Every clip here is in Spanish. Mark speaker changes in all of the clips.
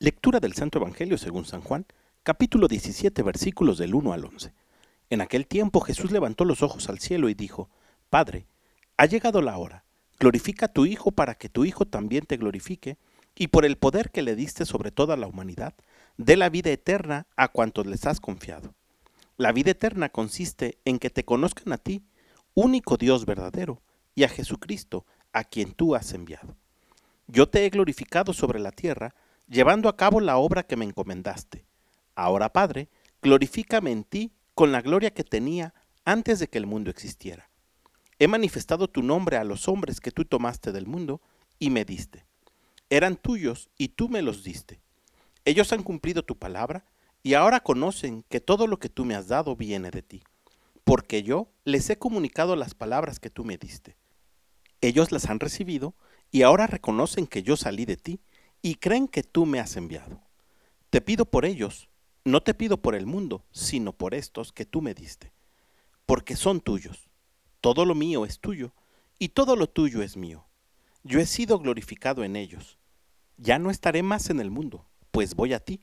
Speaker 1: Lectura del Santo Evangelio según San Juan, capítulo 17, versículos del 1 al 11. En aquel tiempo Jesús levantó los ojos al cielo y dijo, Padre, ha llegado la hora, glorifica a tu Hijo para que tu Hijo también te glorifique, y por el poder que le diste sobre toda la humanidad, dé la vida eterna a cuantos les has confiado. La vida eterna consiste en que te conozcan a ti, único Dios verdadero, y a Jesucristo, a quien tú has enviado. Yo te he glorificado sobre la tierra, llevando a cabo la obra que me encomendaste. Ahora, Padre, glorifícame en ti con la gloria que tenía antes de que el mundo existiera. He manifestado tu nombre a los hombres que tú tomaste del mundo y me diste. Eran tuyos y tú me los diste. Ellos han cumplido tu palabra y ahora conocen que todo lo que tú me has dado viene de ti, porque yo les he comunicado las palabras que tú me diste. Ellos las han recibido y ahora reconocen que yo salí de ti y creen que tú me has enviado. Te pido por ellos, no te pido por el mundo, sino por estos que tú me diste, porque son tuyos. Todo lo mío es tuyo, y todo lo tuyo es mío. Yo he sido glorificado en ellos. Ya no estaré más en el mundo, pues voy a ti,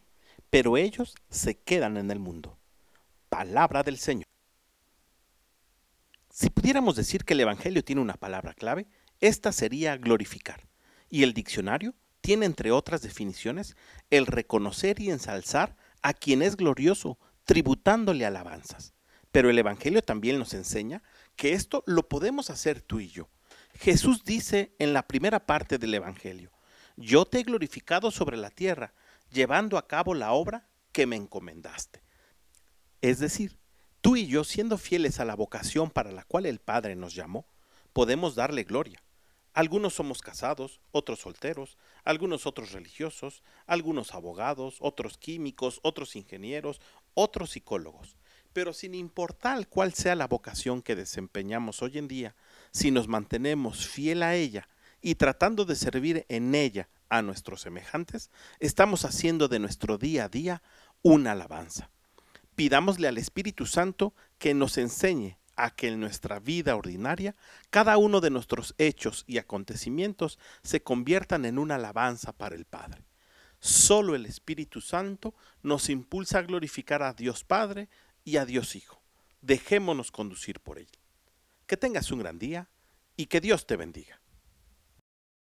Speaker 1: pero ellos se quedan en el mundo. Palabra del Señor. Si pudiéramos decir que el Evangelio tiene una palabra clave, esta sería glorificar. Y el diccionario tiene, entre otras definiciones, el reconocer y ensalzar a quien es glorioso, tributándole alabanzas. Pero el Evangelio también nos enseña que esto lo podemos hacer tú y yo. Jesús dice en la primera parte del Evangelio, yo te he glorificado sobre la tierra, llevando a cabo la obra que me encomendaste. Es decir, tú y yo, siendo fieles a la vocación para la cual el Padre nos llamó, podemos darle gloria. Algunos somos casados, otros solteros, algunos otros religiosos, algunos abogados, otros químicos, otros ingenieros, otros psicólogos. Pero sin importar cuál sea la vocación que desempeñamos hoy en día, si nos mantenemos fiel a ella y tratando de servir en ella a nuestros semejantes, estamos haciendo de nuestro día a día una alabanza. Pidámosle al Espíritu Santo que nos enseñe a que en nuestra vida ordinaria cada uno de nuestros hechos y acontecimientos se conviertan en una alabanza para el Padre. Solo el Espíritu Santo nos impulsa a glorificar a Dios Padre y a Dios Hijo. Dejémonos conducir por él. Que tengas un gran día y que Dios te bendiga.